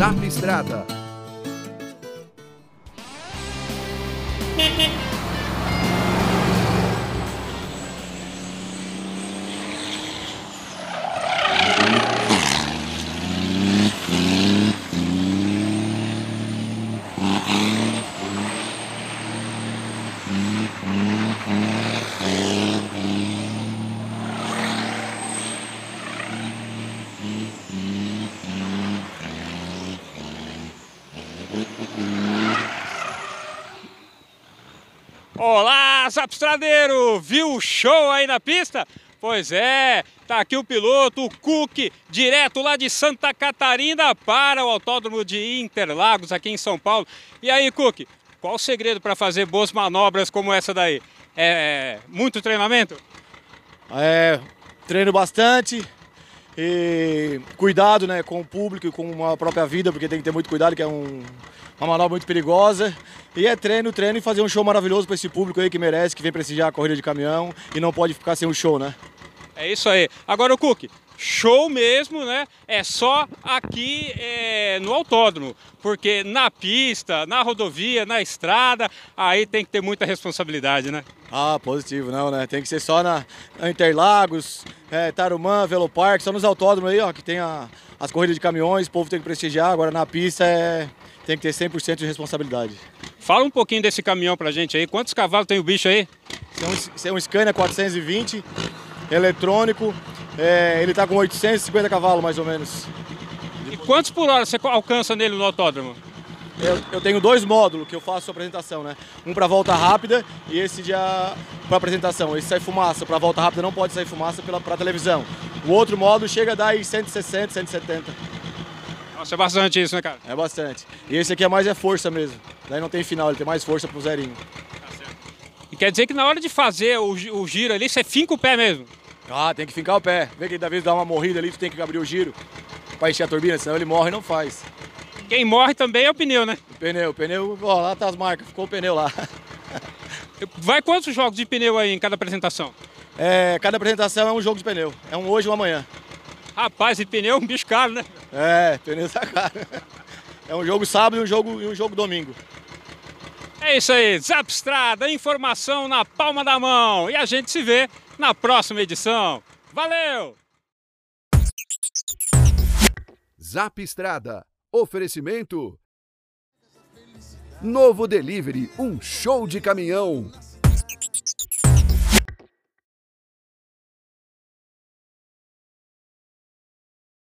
Zap Estrada. Olá, Zapstradeiro! Viu o show aí na pista? Pois é, tá aqui o piloto, o Cook, direto lá de Santa Catarina para o Autódromo de Interlagos, aqui em São Paulo. E aí, Cook, qual o segredo para fazer boas manobras como essa daí? É muito treinamento? É, treino bastante e cuidado né, com o público e com a própria vida, porque tem que ter muito cuidado, que é um, uma manobra muito perigosa. E é treino, treino e fazer um show maravilhoso para esse público aí que merece, que vem prestigiar a corrida de caminhão e não pode ficar sem um show, né? É isso aí. Agora, o Cook, show mesmo, né? É só aqui é, no autódromo, porque na pista, na rodovia, na estrada, aí tem que ter muita responsabilidade, né? Ah, positivo, não, né? Tem que ser só na, Interlagos, é, Tarumã, Velopark, só nos autódromos aí, ó, que tem a, as corridas de caminhões, o povo tem que prestigiar, agora na pista é, tem que ter 100% de responsabilidade. Fala um pouquinho desse caminhão pra gente aí, quantos cavalos tem o bicho aí? Esse é um, esse é um Scania 420, eletrônico, é, ele tá com 850 cavalos mais ou menos. E quantos por hora você alcança nele no autódromo? Eu, eu, tenho dois módulos que eu faço a apresentação, né? Um para volta rápida e esse para apresentação. Esse sai fumaça, para volta rápida não pode sair fumaça para televisão. O outro módulo chega a dar aí 160, 170. Nossa, é bastante isso, né, cara? É bastante. E esse aqui é mais é força mesmo. Daí não tem final, ele tem mais força pro zerinho. Tá e quer dizer que na hora de fazer o, o giro ali, você finca o pé mesmo? Ah, tem que fincar o pé. Vê que da vez dá uma morrida ali, tu tem que abrir o giro para encher a turbina, senão ele morre e não faz. Quem morre também é o pneu, né? O pneu, o pneu, ó, lá tá as marcas, ficou o pneu lá. Vai quantos jogos de pneu aí em cada apresentação? É, cada apresentação é um jogo de pneu. É um hoje e um amanhã. Rapaz, e pneu é um bicho caro, né? É, pneu tá caro. É um jogo sábado e um jogo, e um jogo domingo. É isso aí, Zap Estrada, informação na palma da mão. E a gente se vê na próxima edição. Valeu! Zap Estrada. Oferecimento. Novo Delivery, um show de caminhão.